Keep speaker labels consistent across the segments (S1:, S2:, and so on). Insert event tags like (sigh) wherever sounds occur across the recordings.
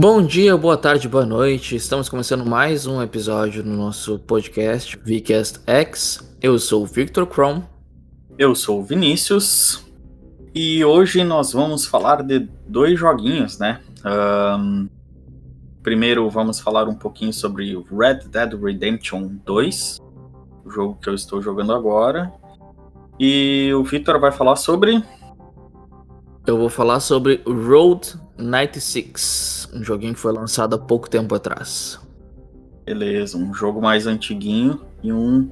S1: Bom dia, boa tarde, boa noite. Estamos começando mais um episódio no nosso podcast Vcast X. Eu sou o Victor Chrome.
S2: Eu sou o Vinícius. E hoje nós vamos falar de dois joguinhos, né? Um, primeiro vamos falar um pouquinho sobre Red Dead Redemption 2, o jogo que eu estou jogando agora. E o Victor vai falar sobre.
S1: Eu vou falar sobre Road 96, um joguinho que foi lançado há pouco tempo atrás.
S2: Beleza, um jogo mais antiguinho e um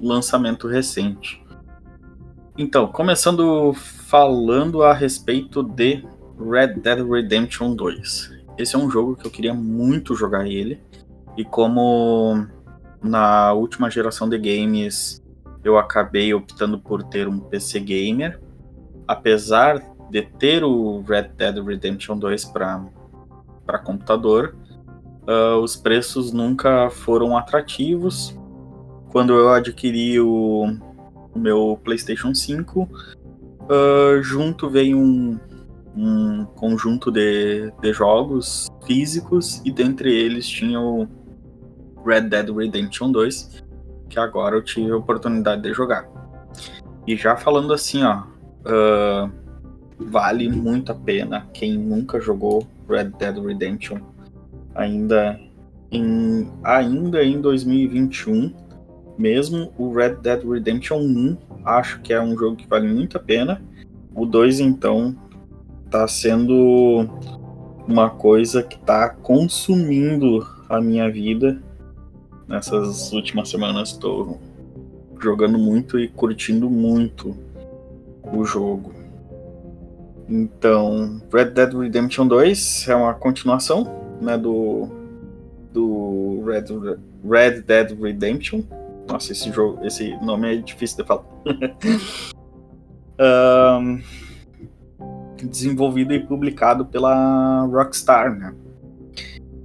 S2: lançamento recente. Então, começando falando a respeito de Red Dead Redemption 2. Esse é um jogo que eu queria muito jogar ele. E como na última geração de games eu acabei optando por ter um PC gamer, apesar de ter o Red Dead Redemption 2 para computador, uh, os preços nunca foram atrativos. Quando eu adquiri o, o meu PlayStation 5, uh, ah, junto veio um, um conjunto de, de jogos físicos e dentre eles tinha o Red Dead Redemption 2, que agora eu tive a oportunidade de jogar. E já falando assim, ó, uh, vale muito a pena quem nunca jogou Red Dead Redemption ainda em ainda em 2021 mesmo o Red Dead Redemption 1 acho que é um jogo que vale muito a pena. O 2 então tá sendo uma coisa que tá consumindo a minha vida nessas últimas semanas. Estou jogando muito e curtindo muito o jogo então, Red Dead Redemption 2 é uma continuação né, do, do Red, Red Dead Redemption. Nossa, esse jogo, esse nome é difícil de falar. (laughs) um, desenvolvido e publicado pela Rockstar, né?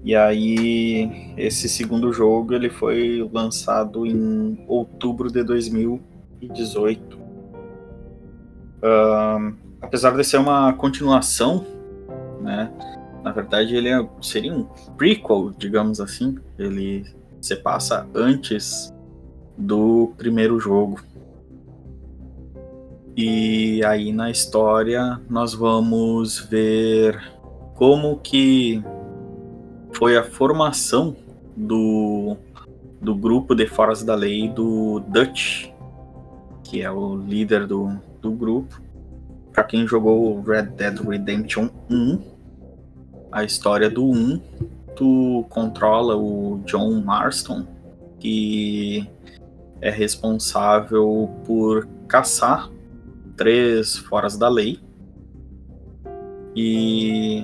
S2: E aí, esse segundo jogo ele foi lançado em outubro de 2018. Um, apesar de ser uma continuação, né? Na verdade, ele é, seria um prequel, digamos assim. Ele se passa antes do primeiro jogo. E aí na história nós vamos ver como que foi a formação do, do grupo de Foras da Lei do Dutch, que é o líder do, do grupo, para quem jogou Red Dead Redemption 1, a história do 1, tu controla o John Marston, que é responsável por caçar três foras da lei. E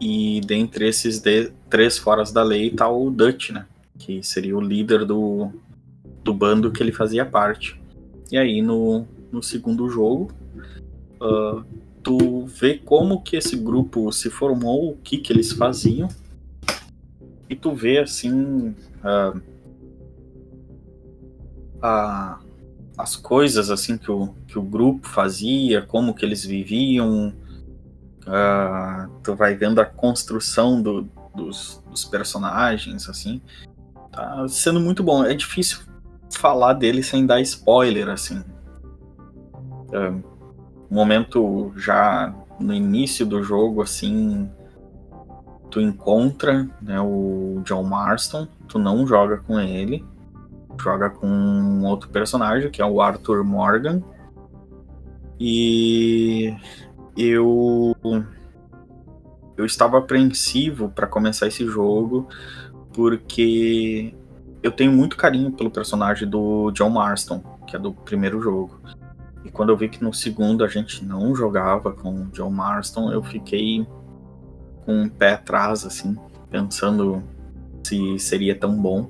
S2: e dentre esses de, três foras da lei tá o Dutch, né? Que seria o líder do, do bando que ele fazia parte. E aí no, no segundo jogo, uh, tu vê como que esse grupo se formou, o que que eles faziam, e tu vê assim uh, a, as coisas assim que o, que o grupo fazia, como que eles viviam, uh, tu vai vendo a construção do, dos, dos personagens, assim, tá sendo muito bom. É difícil falar dele sem dar spoiler, assim. Um momento já no início do jogo, assim, tu encontra né, o John Marston, tu não joga com ele, joga com um outro personagem, que é o Arthur Morgan. E eu eu estava apreensivo para começar esse jogo porque eu tenho muito carinho pelo personagem do John Marston, que é do primeiro jogo. E quando eu vi que no segundo a gente não jogava com o John Marston, eu fiquei com um pé atrás, assim, pensando se seria tão bom.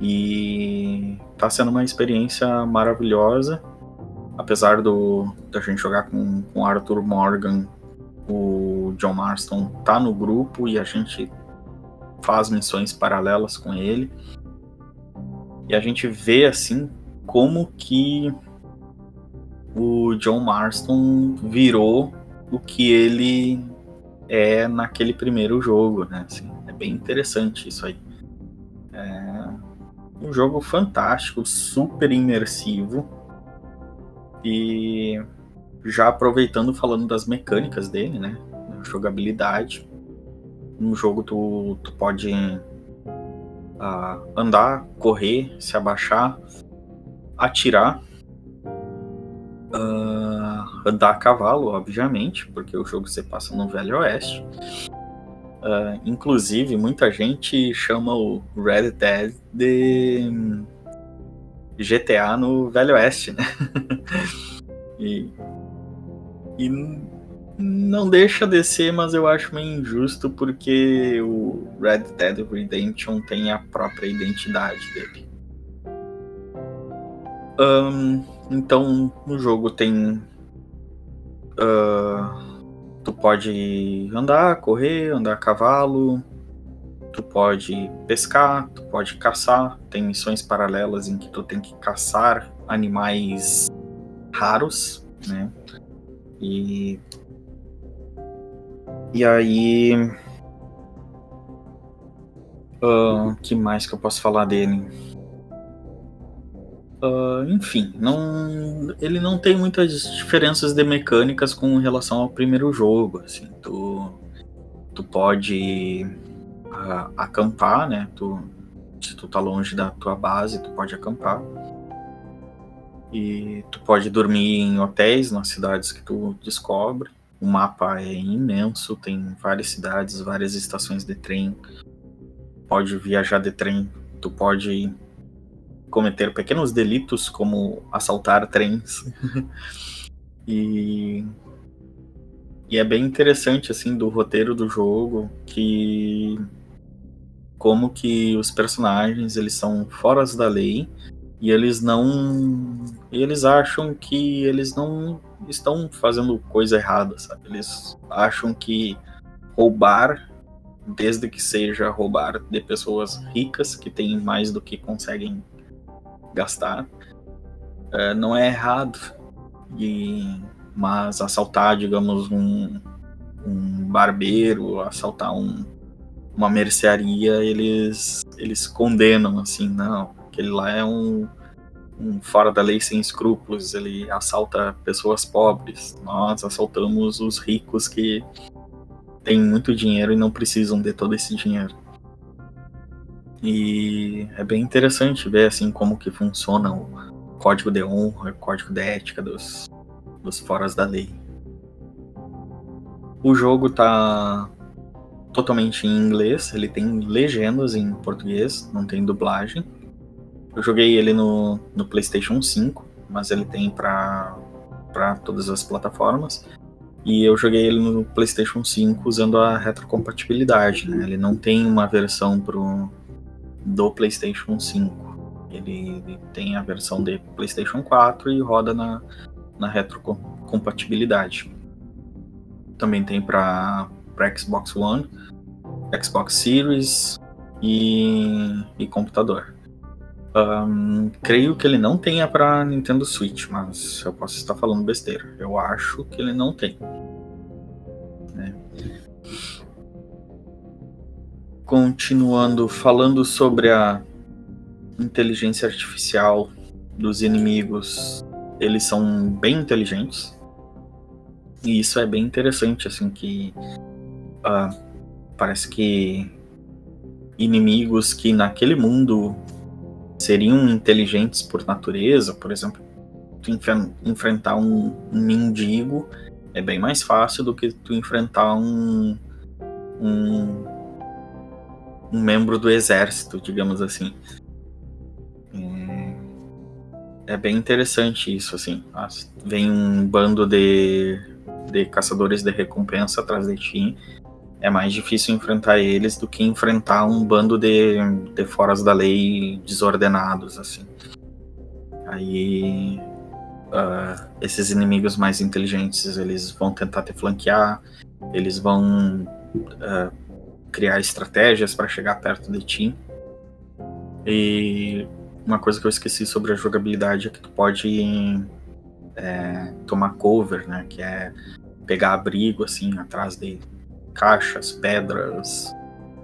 S2: E tá sendo uma experiência maravilhosa. Apesar do da gente jogar com, com Arthur Morgan, o John Marston tá no grupo e a gente faz missões paralelas com ele. E a gente vê assim como que o John Marston virou o que ele é naquele primeiro jogo, né? Assim, é bem interessante isso aí. É um jogo fantástico, super imersivo. E já aproveitando falando das mecânicas dele, né? Jogabilidade. No jogo tu, tu pode uh, andar, correr, se abaixar, atirar, uh, andar a cavalo, obviamente, porque o jogo se passa no Velho Oeste. Uh, inclusive, muita gente chama o Red Dead de GTA no Velho Oeste, né? (laughs) e, e não deixa de ser, mas eu acho meio injusto porque o Red Dead Redemption tem a própria identidade dele. Um, então, no jogo tem. Uh, tu pode andar, correr, andar a cavalo, tu pode pescar, tu pode caçar. Tem missões paralelas em que tu tem que caçar animais raros, né? E e aí. Uh, que mais que eu posso falar dele? Uh, enfim, não, ele não tem muitas diferenças de mecânicas com relação ao primeiro jogo. Assim, tu, tu pode uh, acampar, né? Tu, se tu tá longe da tua base, tu pode acampar. E tu pode dormir em hotéis nas cidades que tu descobre. O mapa é imenso, tem várias cidades, várias estações de trem. Pode viajar de trem, tu pode cometer pequenos delitos como assaltar trens. (laughs) e e é bem interessante assim do roteiro do jogo que como que os personagens eles são fora da lei e eles não eles acham que eles não estão fazendo coisa errada, sabe? Eles acham que roubar, desde que seja roubar de pessoas ricas que têm mais do que conseguem gastar, é, não é errado. E, mas assaltar, digamos, um, um barbeiro, assaltar um, uma mercearia, eles, eles condenam, assim, não, aquele lá é um um fora da lei sem escrúpulos, ele assalta pessoas pobres. Nós assaltamos os ricos que têm muito dinheiro e não precisam de todo esse dinheiro. E é bem interessante ver assim como que funciona o código de honra, o código de ética dos, dos foras da lei. O jogo tá totalmente em inglês, ele tem legendas em português, não tem dublagem. Eu joguei ele no, no PlayStation 5, mas ele tem para todas as plataformas. E eu joguei ele no PlayStation 5 usando a retrocompatibilidade. Né? Ele não tem uma versão pro, do PlayStation 5. Ele, tem a versão de PlayStation 4 e roda na, na retrocompatibilidade. Também tem para Xbox One, Xbox Series e, e computador. Um, creio que ele não tenha para Nintendo Switch, mas eu posso estar falando besteira. Eu acho que ele não tem. Continuando falando sobre a inteligência artificial dos inimigos, eles são bem inteligentes. E isso é bem interessante, assim, que uh, parece que inimigos que naquele mundo seriam inteligentes por natureza, por exemplo, tu enfrentar um, um, mendigo é bem mais fácil do que tu enfrentar um, um, um membro do exército, digamos assim. É, é bem interessante isso, assim. Vem um bando de, de caçadores de recompensa atrás de ti é mais difícil enfrentar eles do que enfrentar um bando de, de foras da lei desordenados, assim. Aí uh, esses inimigos mais inteligentes eles vão tentar te flanquear, eles vão uh, criar estratégias para chegar perto de ti. E uma coisa que eu esqueci sobre a jogabilidade é que tu pode é, tomar cover, né? Que é pegar abrigo assim atrás de caixas, pedras,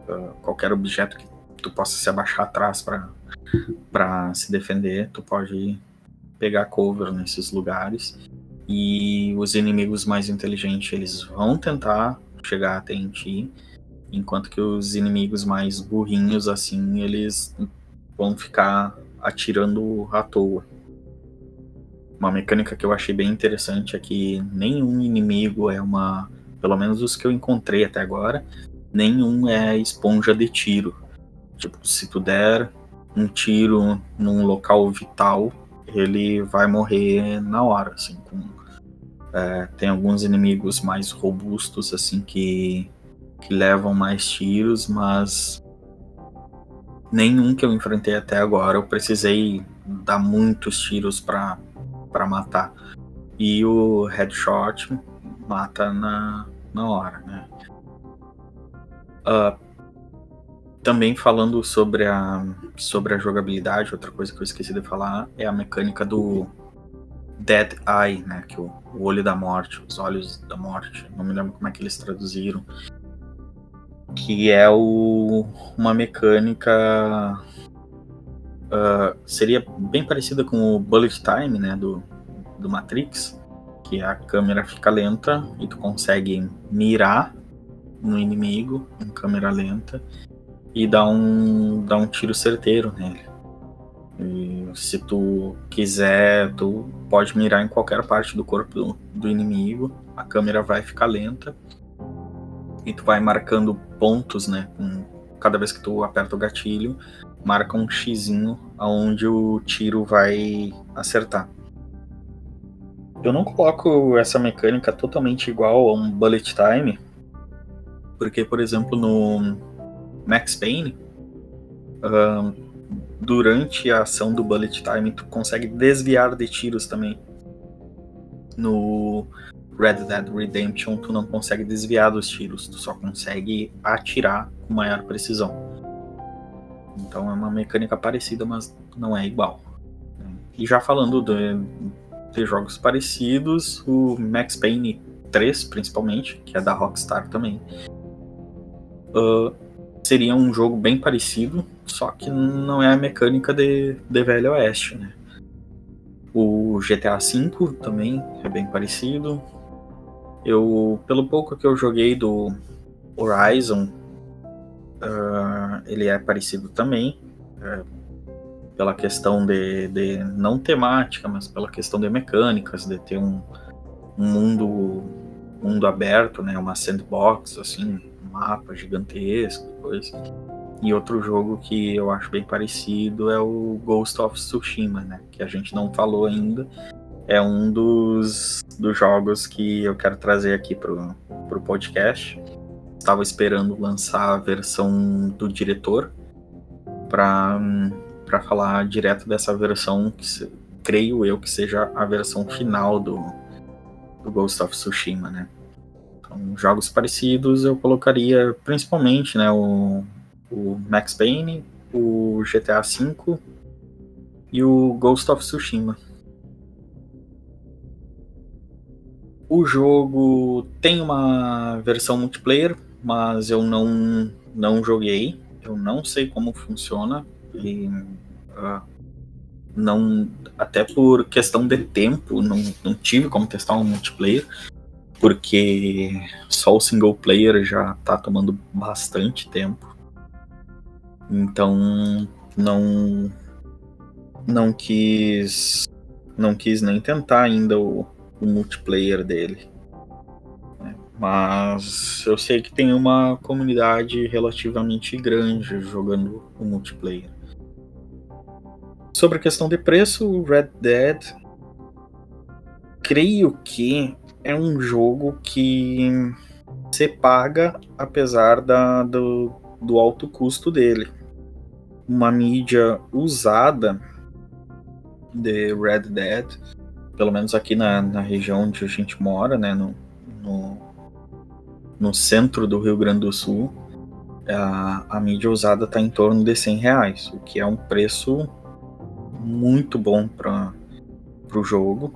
S2: uh, qualquer objeto que tu possa se abaixar atrás para se defender, tu pode pegar cover nesses lugares. E os inimigos mais inteligentes, eles vão tentar chegar até em ti, enquanto que os inimigos mais burrinhos, assim, eles vão ficar atirando à toa. Uma mecânica que eu achei bem interessante é que nenhum inimigo é uma. Pelo menos os que eu encontrei até agora, nenhum é esponja de tiro. Tipo, se tu der um tiro num local vital, ele vai morrer na hora, assim. Com, é, tem alguns inimigos mais robustos, assim, que, que levam mais tiros, mas nenhum que eu enfrentei até agora eu precisei dar muitos tiros para matar. E o headshot mata na, na hora, né? Uh, também falando sobre a, sobre a jogabilidade, outra coisa que eu esqueci de falar é a mecânica do Dead Eye, né? Que o, o olho da morte, os olhos da morte. Não me lembro como é que eles traduziram. Que é o, uma mecânica. Uh, seria bem parecida com o Bullet Time, né? Do, do Matrix. Que a câmera fica lenta e tu consegue mirar no inimigo em câmera lenta e dá um, dá um tiro certeiro nele. E se tu quiser, tu pode mirar em qualquer parte do corpo do, do inimigo, a câmera vai ficar lenta e tu vai marcando pontos, né? Com, cada vez que tu aperta o gatilho, marca um xizinho aonde o tiro vai acertar. Eu não coloco essa mecânica totalmente igual a um bullet time, porque, por exemplo, no Max Payne, uh, durante a ação do Bullet Time, tu consegue desviar de tiros também. No Red Dead Redemption, tu não consegue desviar dos tiros, tu só consegue atirar com maior precisão. Então é uma mecânica parecida, mas não é igual. E já falando de, de jogos parecidos, o Max Payne 3, principalmente, que é da Rockstar também. Uh, seria um jogo bem parecido, só que não é a mecânica de, de Velho Oeste, né? O GTA V também é bem parecido. Eu, pelo pouco que eu joguei do Horizon, uh, ele é parecido também. Uh, pela questão de, de, não temática, mas pela questão de mecânicas, de ter um, um mundo, mundo aberto, né? Uma sandbox, assim, mapa gigantesco, coisa. E outro jogo que eu acho bem parecido é o Ghost of Tsushima, né? Que a gente não falou ainda. É um dos, dos jogos que eu quero trazer aqui pro, pro podcast. Estava esperando lançar a versão do diretor para para falar direto dessa versão que se, creio eu que seja a versão final do, do Ghost of Tsushima, né? Então, jogos parecidos eu colocaria principalmente né, o, o Max Payne, o GTA V e o Ghost of Tsushima. O jogo tem uma versão multiplayer, mas eu não, não joguei. Eu não sei como funciona. E, uh, não, até por questão de tempo, não, não tive como testar um multiplayer porque só o single player já tá tomando bastante tempo. Então não não quis não quis nem tentar ainda o, o multiplayer dele. Né? Mas eu sei que tem uma comunidade relativamente grande jogando o multiplayer. Sobre a questão de preço, o Red Dead creio que é um jogo que você paga apesar da, do, do alto custo dele. Uma mídia usada de Red Dead, pelo menos aqui na, na região onde a gente mora, né, no, no, no centro do Rio Grande do Sul, a, a mídia usada está em torno de 100 reais, o que é um preço muito bom para o jogo.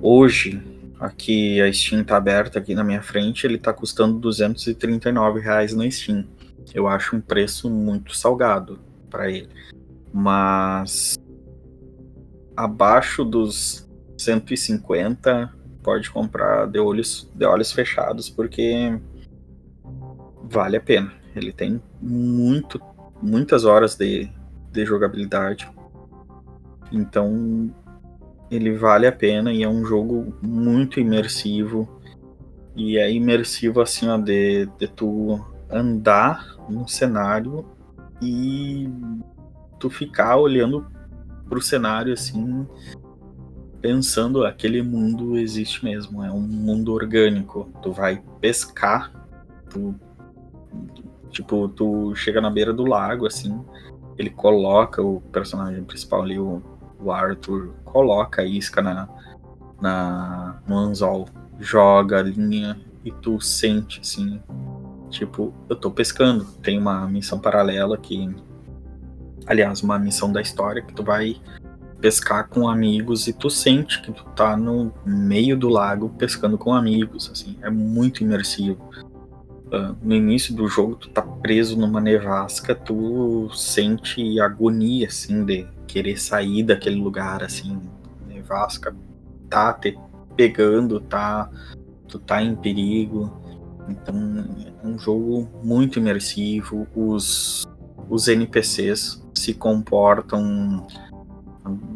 S2: Hoje, aqui a Steam tá aberta aqui na minha frente, ele tá custando 239 reais na Steam. Eu acho um preço muito salgado para ele. Mas abaixo dos 150 pode comprar de olhos, de olhos fechados, porque vale a pena. Ele tem muito, muitas horas de, de jogabilidade. Então ele vale a pena e é um jogo muito imersivo. E é imersivo assim, ó, de, de tu andar no cenário e tu ficar olhando pro cenário assim, pensando aquele mundo existe mesmo, é um mundo orgânico. Tu vai pescar, tu tipo, tu chega na beira do lago assim, ele coloca o personagem principal ali, o, o Arthur, coloca a isca na, na no anzol, joga a linha e tu sente assim, tipo, eu tô pescando. Tem uma missão paralela que aliás, uma missão da história que tu vai pescar com amigos e tu sente que tu tá no meio do lago pescando com amigos, assim, é muito imersivo. Uh, no início do jogo tu tá preso numa nevasca, tu sente agonia, assim, de querer sair daquele lugar, assim, nevasca tá te pegando, tá, tu tá em perigo, então é um jogo muito imersivo, os, os NPCs se comportam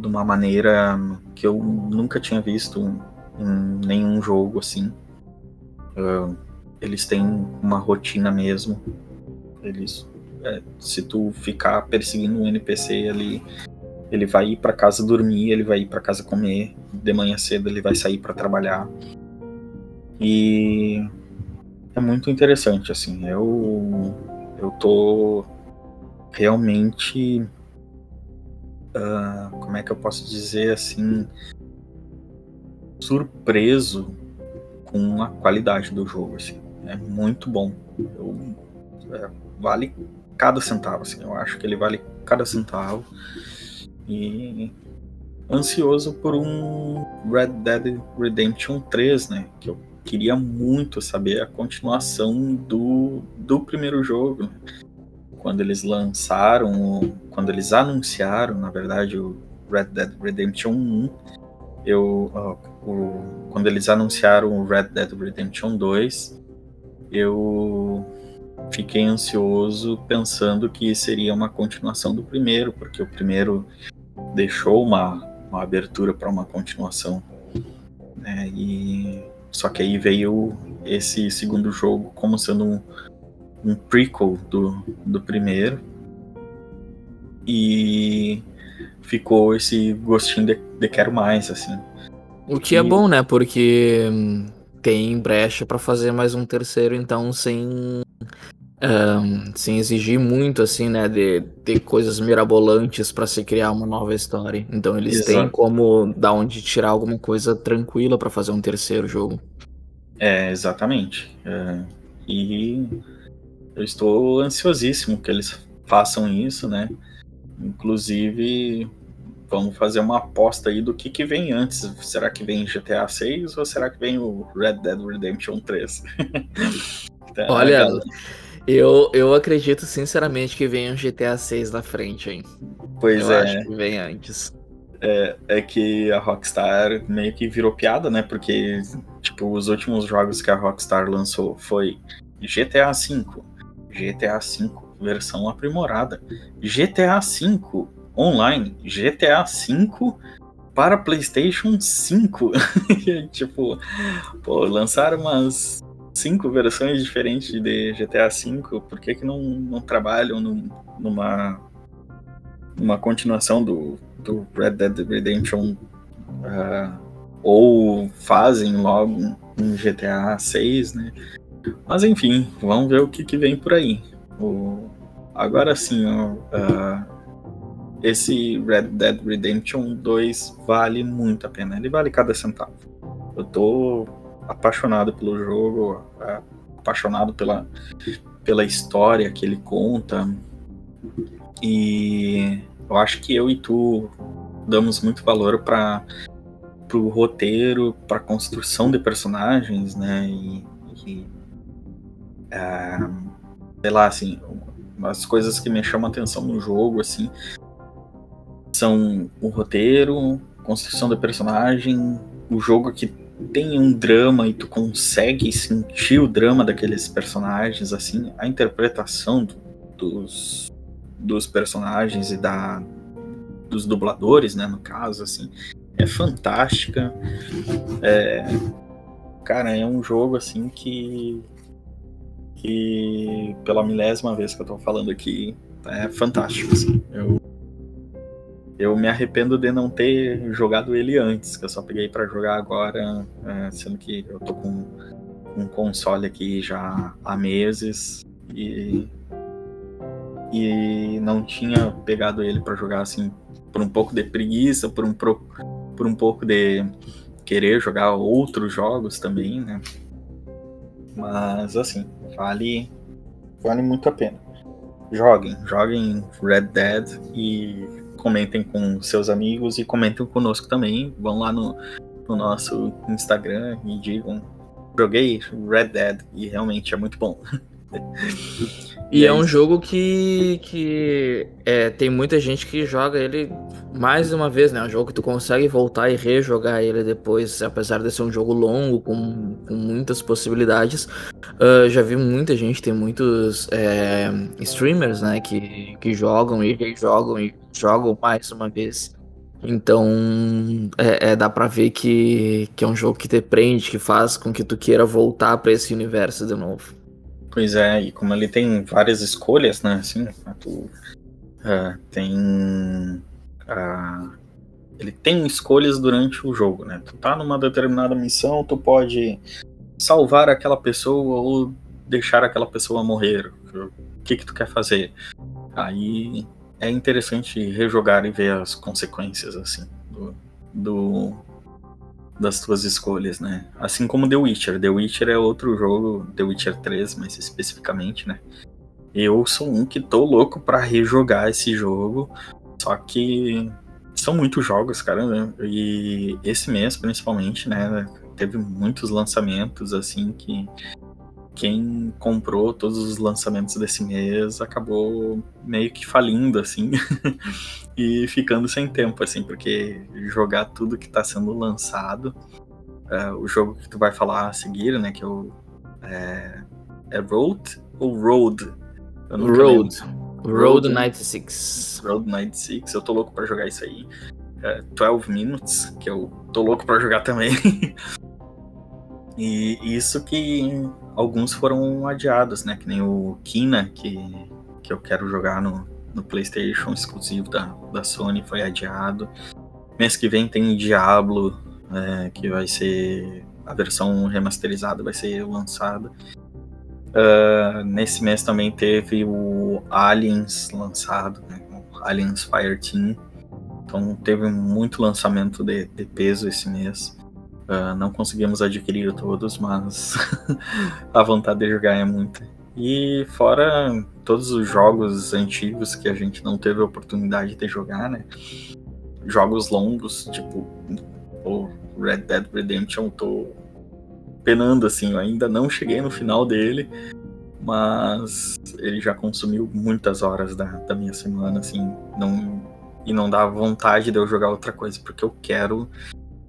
S2: de uma maneira que eu nunca tinha visto em nenhum jogo assim. Uh, eles têm uma rotina mesmo. Eles, é, se tu ficar perseguindo um NPC ali, ele vai ir para casa dormir, ele vai ir para casa comer, de manhã cedo ele vai sair para trabalhar. E é muito interessante assim. Eu eu tô realmente uh, como é que eu posso dizer assim, surpreso com a qualidade do jogo. Assim. É muito bom. Eu, é, vale cada centavo. Assim. Eu acho que ele vale cada centavo. E ansioso por um Red Dead Redemption 3, né? Que eu queria muito saber a continuação do, do primeiro jogo. Quando eles lançaram, quando eles anunciaram, na verdade, o Red Dead Redemption 1, eu, uh, o, quando eles anunciaram o Red Dead Redemption 2, eu fiquei ansioso pensando que seria uma continuação do primeiro, porque o primeiro deixou uma, uma abertura para uma continuação. Né? E só que aí veio esse segundo jogo como sendo um, um prequel do, do primeiro. E ficou esse gostinho de, de quero mais, assim.
S1: O que é e... é bom, né? Porque hum, tem brecha para fazer mais um terceiro, então sem. Um, sem exigir muito, assim, né? De ter coisas mirabolantes para se criar uma nova história. Então eles Exato. têm como dar onde tirar alguma coisa tranquila para fazer um terceiro jogo.
S2: É, exatamente. É, e eu estou ansiosíssimo que eles façam isso, né? Inclusive, vamos fazer uma aposta aí do que, que vem antes. Será que vem GTA 6 ou será que vem o Red Dead Redemption 3? (laughs)
S1: então, Olha, eu, eu acredito sinceramente que vem um GTA 6 na frente, hein?
S2: Pois
S1: eu
S2: é.
S1: acho que vem antes.
S2: É, é que a Rockstar meio que virou piada, né? Porque, tipo, os últimos jogos que a Rockstar lançou foi GTA V, GTA V versão aprimorada, GTA V online, GTA V para PlayStation 5. (laughs) tipo, pô, lançaram umas cinco versões diferentes de GTA V, por que, que não, não trabalham num, numa, numa continuação do, do Red Dead Redemption? Uh, ou fazem logo um GTA 6, né? Mas enfim, vamos ver o que, que vem por aí. O... Agora sim, ó, uh, esse Red Dead Redemption 2 vale muito a pena. Ele vale cada centavo. Eu tô apaixonado pelo jogo, uh, apaixonado pela, pela história que ele conta. E eu acho que eu e tu damos muito valor para pro roteiro, pra construção de personagens, né? E, e uh, sei lá, assim, as coisas que me chamam atenção no jogo, assim, são o roteiro, construção de personagem, o jogo que tem um drama e tu consegue sentir o drama daqueles personagens, assim, a interpretação do, dos, dos personagens e da dos dubladores, né, no caso, assim, é fantástica. É, cara, é um jogo assim que que pela milésima vez que eu tô falando aqui é fantástico. Assim. Eu eu me arrependo de não ter jogado ele antes, que eu só peguei para jogar agora, é, sendo que eu tô com um console aqui já há meses e e não tinha pegado ele para jogar assim por um pouco de preguiça, por um, por um pouco de querer jogar outros jogos também, né? Mas assim, vale, vale muito a pena. Joguem, joguem Red Dead e comentem com seus amigos e comentem conosco também. Vão lá no, no nosso Instagram e digam: joguei Red Dead e realmente é muito bom. (laughs)
S1: E, é um jogo que, que é, tem muita gente que joga ele mais uma vez, né? É um jogo que tu consegue voltar e rejogar ele depois, apesar de ser um jogo longo, com, com muitas possibilidades. Uh, já vi muita gente, tem muitos é, streamers, né? Que, que jogam e rejogam e jogam mais uma vez. Então, é, é, dá pra ver que, que é um jogo que te prende, que faz com que tu queira voltar para esse universo de novo.
S2: Pois é, e como ele tem várias escolhas, né? Assim, tu uh, tem. Uh, ele tem escolhas durante o jogo, né? Tu tá numa determinada missão, tu pode salvar aquela pessoa ou deixar aquela pessoa morrer. O que que tu quer fazer? Aí é interessante rejogar e ver as consequências, assim, do, do das tuas escolhas, né? Assim como The Witcher. The Witcher é outro jogo, The Witcher 3, mais especificamente, né? Eu sou um que tô louco para rejogar esse jogo, só que são muitos jogos, cara, né? E esse mês, principalmente, né? Teve muitos lançamentos, assim, que quem comprou todos os lançamentos desse mês acabou meio que falindo, assim, (laughs) e ficando sem tempo, assim, porque jogar tudo que está sendo lançado, é, o jogo que tu vai falar a seguir, né, que é o é, é Road ou Road?
S1: Road. Road 96.
S2: Road 96, eu tô louco para jogar isso aí. É, 12 Minutes, que eu tô louco para jogar também. (laughs) e isso que alguns foram adiados, né? Que nem o Kina, que, que eu quero jogar no, no PlayStation, exclusivo da, da Sony, foi adiado. Mês que vem tem Diablo, é, que vai ser. A versão remasterizada vai ser lançada. Uh, nesse mês também teve o Aliens lançado, né? Aliens Fireteam. Então teve muito lançamento de, de peso esse mês. Uh, não conseguimos adquirir todos, mas (laughs) a vontade de jogar é muita. E fora todos os jogos antigos que a gente não teve a oportunidade de jogar, né? Jogos longos, tipo o Red Dead Redemption, tô penando assim, eu ainda não cheguei no final dele, mas ele já consumiu muitas horas da, da minha semana, assim, não, e não dá vontade de eu jogar outra coisa, porque eu quero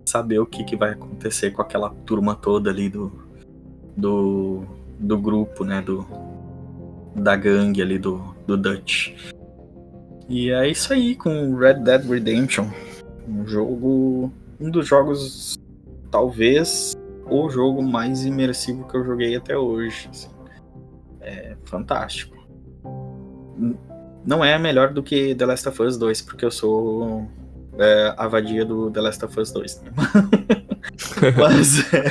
S2: saber o que, que vai acontecer com aquela turma toda ali do, do, do grupo, né? Do, da gangue ali do, do Dutch. E é isso aí com Red Dead Redemption. Um jogo. Um dos jogos. Talvez o jogo mais imersivo que eu joguei até hoje. Assim. É fantástico. Não é melhor do que The Last of Us 2, porque eu sou é, a vadia do The Last of Us 2. Né? (laughs) Mas é,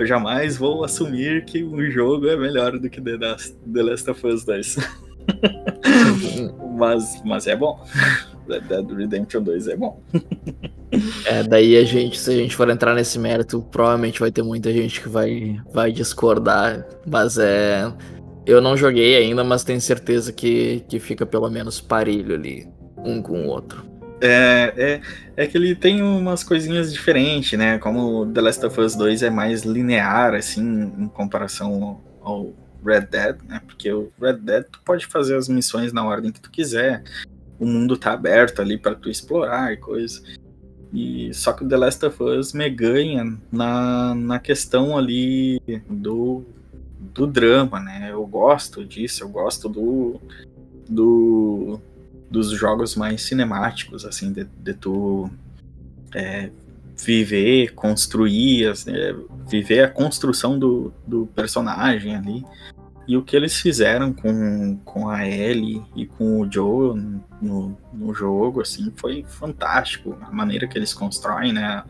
S2: eu jamais vou assumir que um jogo é melhor do que The, The Last of Us 2. (laughs) mas, mas é bom. Red Dead Redemption 2 é bom.
S1: É, daí a gente, se a gente for entrar nesse mérito, provavelmente vai ter muita gente que vai, vai discordar. Mas é. Eu não joguei ainda, mas tenho certeza que, que fica pelo menos parelho ali, um com o outro.
S2: É, é, é que ele tem umas coisinhas diferentes, né? Como The Last of Us 2 é mais linear, assim, em comparação ao Red Dead, né? Porque o Red Dead tu pode fazer as missões na ordem que tu quiser. O mundo tá aberto ali para tu explorar e coisa. E só que o The Last of Us me ganha na, na questão ali do, do drama, né? Eu gosto disso, eu gosto do, do dos jogos mais cinemáticos, assim, de, de tu é, viver, construir, é, viver a construção do, do personagem ali. E o que eles fizeram com, com a Ellie e com o Joe no, no jogo, assim, foi fantástico. A maneira que eles constroem, né?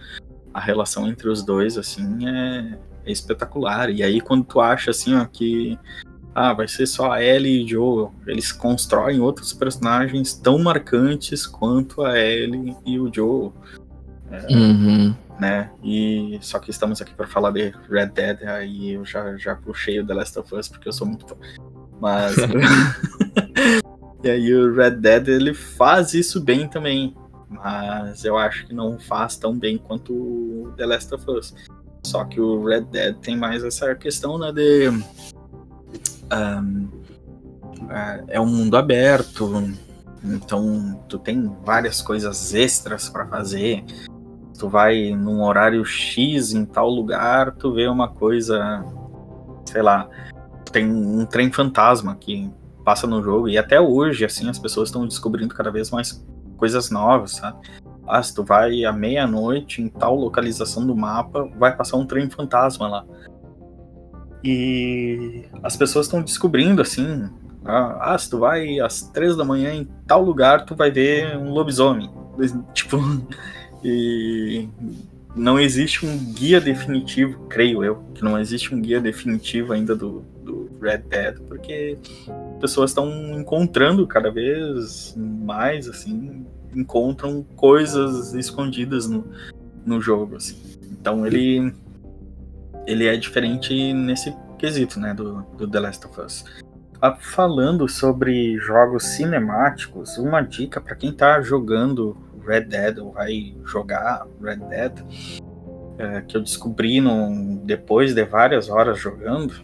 S2: A relação entre os dois, assim, é, é espetacular. E aí, quando tu acha, assim, ó, que ah, vai ser só a Ellie e Joe. Eles constroem outros personagens tão marcantes quanto a Ellie e o Joe.
S1: É, uhum.
S2: Né? E só que estamos aqui para falar de Red Dead, aí eu já, já puxei o The Last of Us porque eu sou muito fã. Mas (laughs) (laughs) e aí o Red Dead ele faz isso bem também, mas eu acho que não faz tão bem quanto o The Last of Us. Só que o Red Dead tem mais essa questão né, de um, é um mundo aberto, então tu tem várias coisas extras para fazer. Tu vai num horário X em tal lugar, tu vê uma coisa, sei lá, tem um trem fantasma que passa no jogo e até hoje assim as pessoas estão descobrindo cada vez mais coisas novas, sabe? Ah, se tu vai à meia-noite em tal localização do mapa, vai passar um trem fantasma lá. E as pessoas estão descobrindo assim. Ah, ah, se tu vai às três da manhã em tal lugar, tu vai ver um lobisomem. Tipo, (laughs) e não existe um guia definitivo, creio eu, que não existe um guia definitivo ainda do, do Red Dead, porque pessoas estão encontrando cada vez mais, assim, encontram coisas escondidas no, no jogo, assim. Então ele ele é diferente nesse quesito, né, do, do The Last of Us. Ah, falando sobre jogos cinemáticos, uma dica para quem tá jogando Red Dead ou vai jogar Red Dead, é, que eu descobri no, depois de várias horas jogando,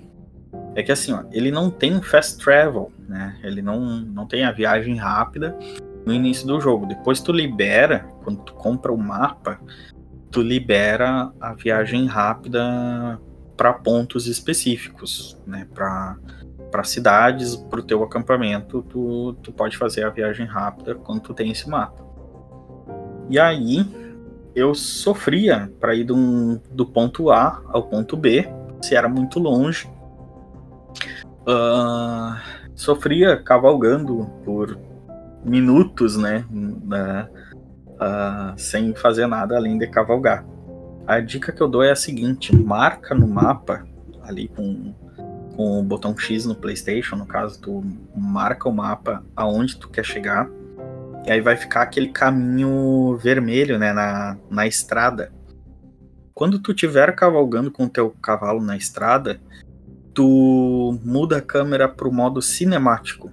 S2: é que assim, ó, ele não tem fast travel, né? Ele não, não tem a viagem rápida no início do jogo. Depois tu libera, quando tu compra o mapa, tu libera a viagem rápida para pontos específicos, né? Para cidades, para o teu acampamento, tu, tu pode fazer a viagem rápida quando tu tem esse mapa. E aí eu sofria para ir do, do ponto A ao ponto B, se era muito longe. Uh, sofria cavalgando por minutos, né? Uh, sem fazer nada além de cavalgar. A dica que eu dou é a seguinte: marca no mapa, ali com, com o botão X no PlayStation, no caso, tu marca o mapa aonde tu quer chegar, e aí vai ficar aquele caminho vermelho né, na, na estrada. Quando tu estiver cavalgando com o teu cavalo na estrada, tu muda a câmera para o modo cinemático,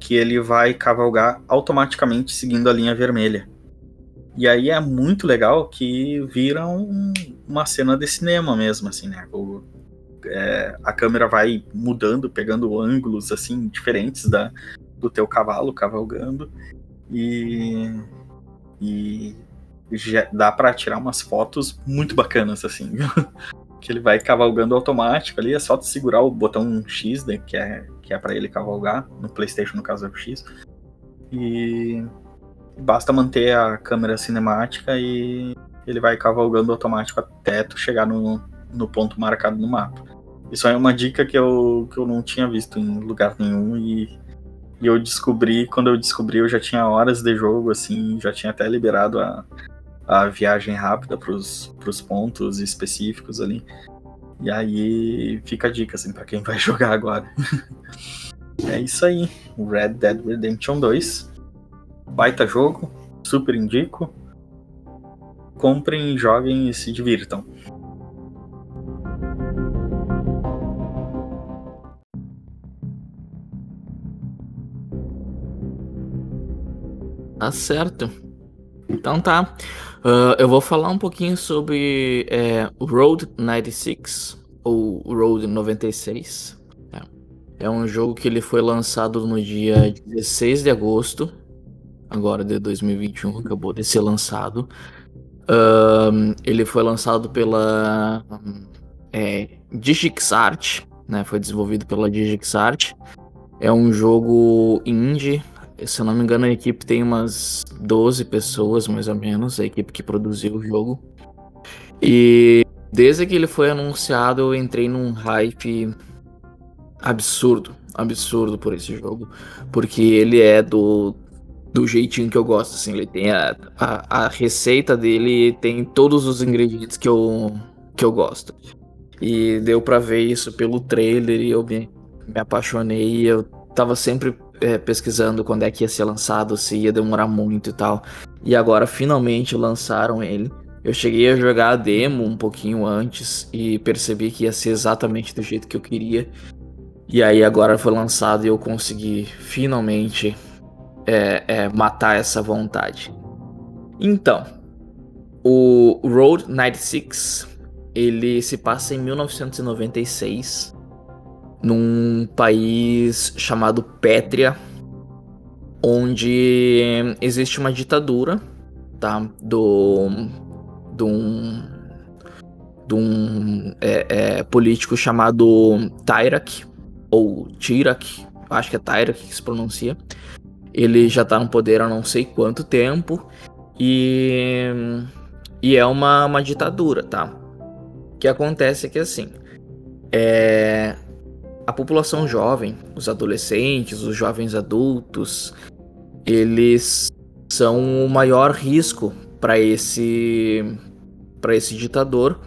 S2: que ele vai cavalgar automaticamente seguindo a linha vermelha. E aí é muito legal que vira um, uma cena de cinema mesmo, assim, né? O, é, a câmera vai mudando, pegando ângulos, assim, diferentes da, do teu cavalo cavalgando. E, e dá para tirar umas fotos muito bacanas, assim. (laughs) que ele vai cavalgando automático ali, é só tu segurar o botão X, né, que é, que é para ele cavalgar, no PlayStation, no caso é o X. E basta manter a câmera cinemática e ele vai cavalgando automático até tu chegar no, no ponto marcado no mapa. Isso é uma dica que eu, que eu não tinha visto em lugar nenhum e, e eu descobri, quando eu descobri, eu já tinha horas de jogo, assim, já tinha até liberado a, a viagem rápida para os pontos específicos ali. E aí fica a dica, assim, para quem vai (laughs) jogar agora. (laughs) é isso aí, Red Dead Redemption 2 baita jogo, super indico. Comprem, joguem e se divirtam.
S1: Tá certo. Então tá. Uh, eu vou falar um pouquinho sobre é, Road 96, ou Road 96. É. é um jogo que ele foi lançado no dia 16 de agosto, agora de 2021, acabou de ser lançado. Ele foi lançado pela é, DigixArt, né? Foi desenvolvido pela DigixArt. É um jogo indie. Se eu não me engano, a equipe tem umas 12 pessoas, mais ou menos, a equipe que produziu o jogo. E desde que ele foi anunciado, eu entrei num hype absurdo, absurdo por esse jogo, porque ele é do do jeitinho que eu gosto, assim, ele tem a, a, a receita dele tem todos os ingredientes que eu que eu gosto. E deu para ver isso pelo trailer e eu me, me apaixonei. Eu tava sempre é, pesquisando quando é que ia ser lançado, se ia demorar muito e tal. E agora finalmente lançaram ele. Eu cheguei a jogar a demo um pouquinho antes e percebi que ia ser exatamente do jeito que eu queria. E aí agora foi lançado e eu consegui finalmente é, é, matar essa vontade. Então, o Road 96 ele se passa em 1996 num país chamado Pétria, onde existe uma ditadura, tá? Do, de um, de um é, é, político chamado Tyrak, ou Tirak, acho que é Tyrak que se pronuncia. Ele já tá no poder há não sei quanto tempo e, e é uma, uma ditadura, tá? O que acontece é que assim, é, a população jovem, os adolescentes, os jovens adultos, eles são o maior risco para esse para esse ditador,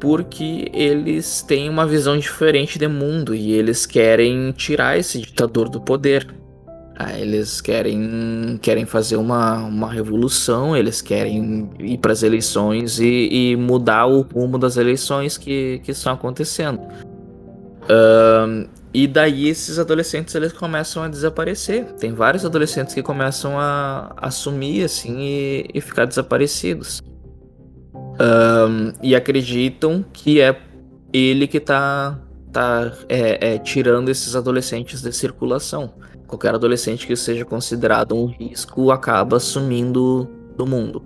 S1: porque eles têm uma visão diferente de mundo e eles querem tirar esse ditador do poder. Ah, eles querem, querem fazer uma, uma revolução, eles querem ir para as eleições e, e, mudar o rumo das eleições que, que estão acontecendo. Um, e daí esses adolescentes eles começam a desaparecer. Tem vários adolescentes que começam a, a sumir assim e, e ficar desaparecidos. Um, e acreditam que é ele que está tá, é, é, tirando esses adolescentes de circulação qualquer adolescente que seja considerado um risco acaba sumindo do mundo.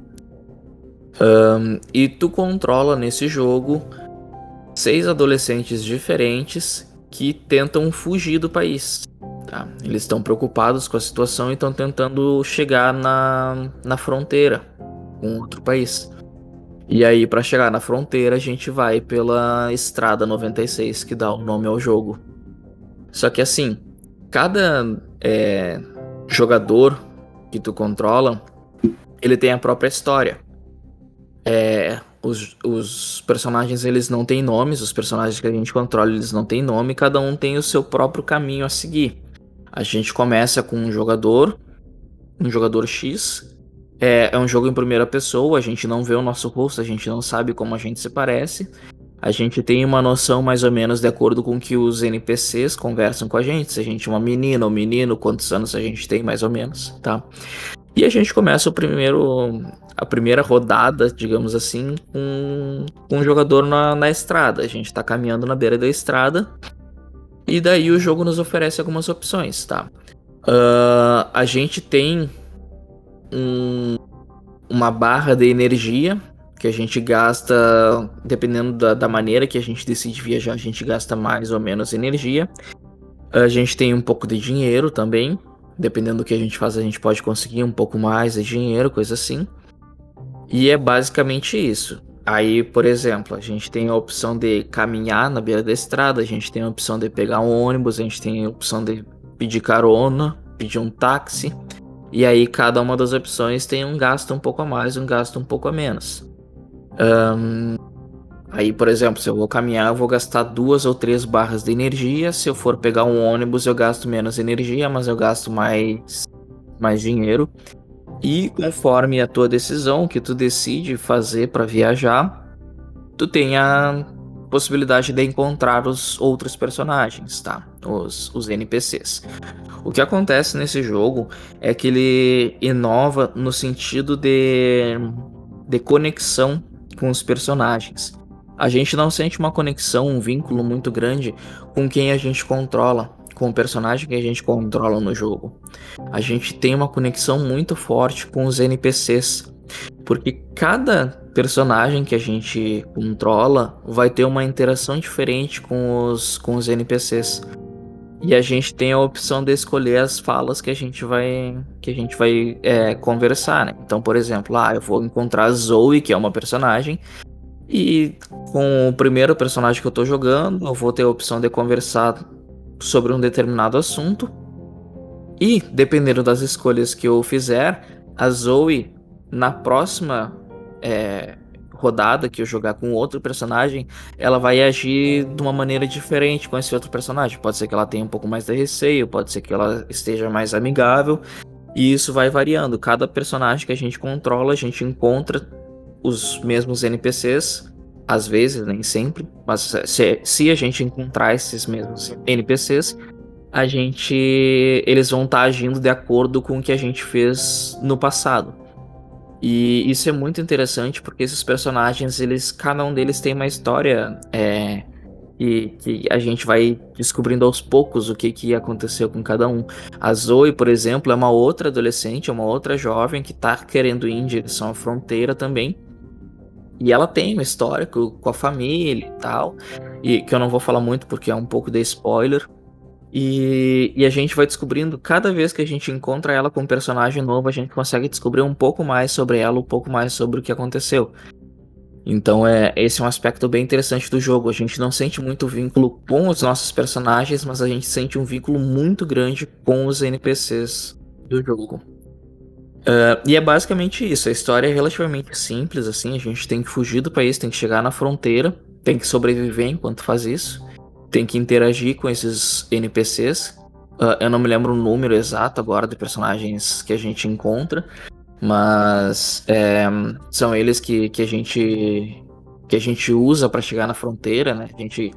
S1: Um, e tu controla nesse jogo seis adolescentes diferentes que tentam fugir do país. Tá? Eles estão preocupados com a situação e estão tentando chegar na, na fronteira com outro país. E aí, para chegar na fronteira, a gente vai pela Estrada 96, que dá o nome ao jogo. Só que assim, cada é, jogador que tu controla, ele tem a própria história. É, os, os, personagens eles não têm nomes, os personagens que a gente controla eles não têm nome, cada um tem o seu próprio caminho a seguir. A gente começa com um jogador, um jogador X. É, é um jogo em primeira pessoa, a gente não vê o nosso rosto, a gente não sabe como a gente se parece a gente tem uma noção mais ou menos de acordo com que os NPCs conversam com a gente. Se a gente é uma menina ou menino, quantos anos a gente tem mais ou menos, tá? E a gente começa o primeiro, a primeira rodada, digamos assim, com, com um jogador na, na estrada. A gente tá caminhando na beira da estrada e daí o jogo nos oferece algumas opções, tá? Uh, a gente tem um, uma barra de energia que a gente gasta, dependendo da, da, maneira que a gente decide viajar, a gente gasta mais ou menos energia. A gente tem um pouco de dinheiro também, dependendo do que a gente faz, a gente pode conseguir um pouco mais de dinheiro, coisa assim. E é basicamente isso. Aí, por exemplo, a gente tem a opção de caminhar na beira da estrada, a gente tem a opção de pegar um ônibus, a gente tem a opção de pedir carona, pedir um táxi. E aí cada uma das opções tem um gasto um pouco a mais, um gasto um pouco a menos. Um, aí, por exemplo, se eu vou caminhar, eu vou gastar duas ou três barras de energia. Se eu for pegar um ônibus, eu gasto menos energia, mas eu gasto mais, mais dinheiro. E conforme a tua decisão, o que tu decide fazer para viajar, tu tem a possibilidade de encontrar os outros personagens, tá? Os, os NPCs. O que acontece nesse jogo é que ele inova no sentido de, de conexão com os personagens. A gente não sente uma conexão, um vínculo muito grande com quem a gente controla, com o personagem que a gente controla no jogo. A gente tem uma conexão muito forte com os NPCs, porque cada personagem que a gente controla vai ter uma interação diferente com os, com os NPCs. E a gente tem a opção de escolher as falas que a gente vai que a gente vai é, conversar, né? Então, por exemplo, ah, eu vou encontrar a Zoe, que é uma personagem, e com o primeiro personagem que eu tô jogando, eu vou ter a opção de conversar sobre um determinado assunto. E, dependendo das escolhas que eu fizer, a Zoe, na próxima é, rodada que eu jogar com outro personagem, ela vai agir de uma maneira diferente com esse outro personagem. Pode ser que ela tenha um pouco mais de receio, pode ser que ela esteja mais amigável. E isso vai variando. Cada personagem que a gente controla, a gente encontra os mesmos NPCs. Às vezes, nem sempre. Mas se, se a gente encontrar esses mesmos NPCs, a gente. Eles vão estar tá agindo de acordo com o que a gente fez no passado. E isso é muito interessante porque esses personagens, eles, cada um deles tem uma história é, e que a gente vai descobrindo aos poucos o que, que aconteceu com cada um. A Zoe, por exemplo, é uma outra adolescente, é uma outra jovem que tá querendo ir em direção à fronteira também. E ela tem um histórico com a família e tal, e que eu não vou falar muito porque é um pouco de spoiler, e, e, a gente vai descobrindo, cada vez que a gente encontra ela com um personagem novo, a gente consegue descobrir um pouco mais sobre ela, um pouco mais sobre o que aconteceu. Então é esse é um aspecto bem interessante do jogo. A gente não sente muito vínculo com os nossos personagens, mas a gente sente um vínculo muito grande com os NPCs do jogo. Uh, e é basicamente isso. A história é relativamente simples, assim. A gente tem que fugir do país, tem que chegar na fronteira, tem que sobreviver enquanto faz isso tem que interagir com esses NPCs. Uh, ah, eu não me lembro o número exato agora de personagens que a gente encontra, mas é, são eles que, que a gente que a gente usa para chegar na fronteira, né? A gente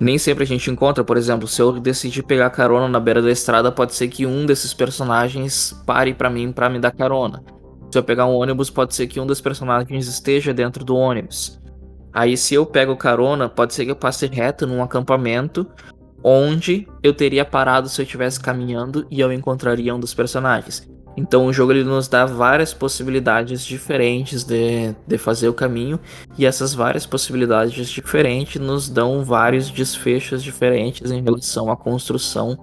S1: nem sempre a gente encontra, por exemplo, se eu decidir pegar carona na beira da estrada, pode ser que um desses personagens pare para mim para me dar carona. Se eu pegar um ônibus, pode ser que um dos personagens esteja dentro do ônibus. Aí, se eu pego carona, pode ser que eu passe reto num acampamento onde eu teria parado se eu estivesse caminhando e eu encontraria um dos personagens. Então o jogo ele nos dá várias possibilidades diferentes de, de fazer o caminho, e essas várias possibilidades diferentes nos dão vários desfechos diferentes em relação à construção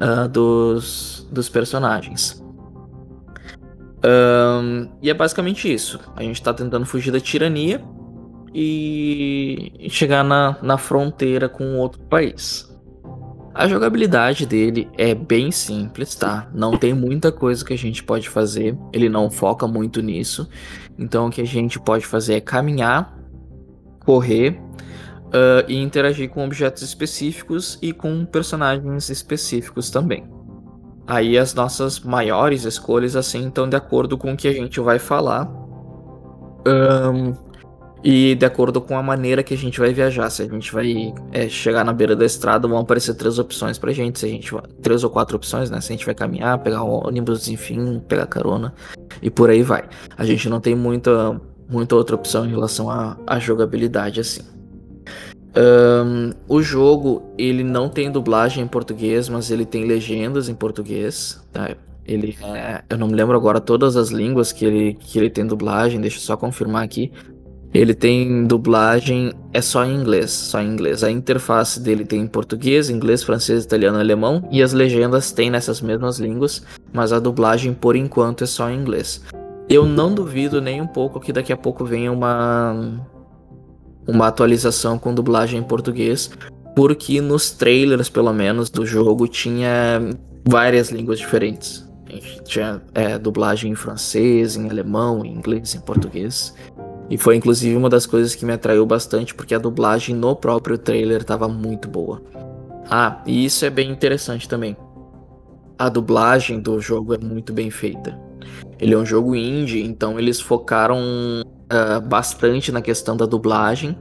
S1: uh, dos, dos personagens. Um, e é basicamente isso. A gente está tentando fugir da tirania e chegar na, na fronteira com outro país. A jogabilidade dele é bem simples, tá? Não tem muita coisa que a gente pode fazer, ele não foca muito nisso. Então o que a gente pode fazer é caminhar, correr uh, e interagir com objetos específicos e com personagens específicos também. Aí as nossas maiores escolhas assim estão de acordo com o que a gente vai falar. Um, e de acordo com a maneira que a gente vai viajar, se a gente vai é, chegar na beira da estrada, vão aparecer três opções pra gente. Se a gente três ou quatro opções, né? Se a gente vai caminhar, pegar ônibus, enfim, pegar carona e por aí vai. A gente não tem muita, muita outra opção em relação à jogabilidade assim. Um, o jogo ele não tem dublagem em português, mas ele tem legendas em português. Tá? Ele, é, eu não me lembro agora todas as línguas que ele, que ele tem dublagem. Deixa eu só confirmar aqui. Ele tem dublagem, é só em inglês, só em inglês. A interface dele tem em português, inglês, francês, italiano, alemão e as legendas tem nessas mesmas línguas, mas a dublagem por enquanto é só em inglês. Eu não duvido nem um pouco que daqui a pouco venha uma uma atualização com dublagem em português, porque nos trailers, pelo menos, do jogo tinha várias línguas diferentes. Tinha é, dublagem em francês, em alemão, em inglês, em português. E foi inclusive uma das coisas que me atraiu bastante, porque a dublagem no próprio trailer estava muito boa. Ah, e isso é bem interessante também. A dublagem do jogo é muito bem feita. Ele é um jogo indie, então eles focaram uh, bastante na questão da dublagem.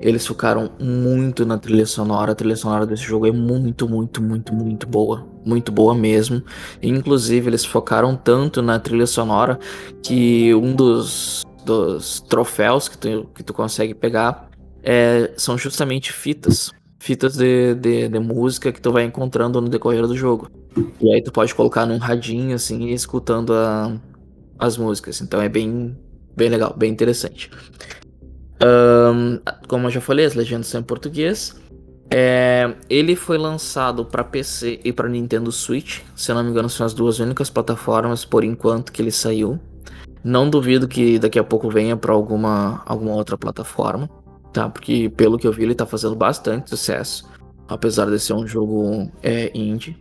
S1: eles focaram muito na trilha sonora. A trilha sonora desse jogo é muito, muito, muito, muito boa. Muito boa mesmo. Inclusive, eles focaram tanto na trilha sonora que um dos, dos troféus que tu, que tu consegue pegar é, são justamente fitas. Fitas de, de, de, música que tu vai encontrando no decorrer do jogo. E aí tu pode colocar num radinho assim e escutando a, as músicas. Então é bem, bem legal, bem interessante. Um, como eu já falei, as legendas são em português. É, ele foi lançado para PC e para Nintendo Switch. Se eu não me engano, são as duas únicas plataformas por enquanto que ele saiu. Não duvido que daqui a pouco venha para alguma, alguma outra plataforma, tá? Porque pelo que eu vi, ele tá fazendo bastante sucesso, apesar de ser um jogo é, indie.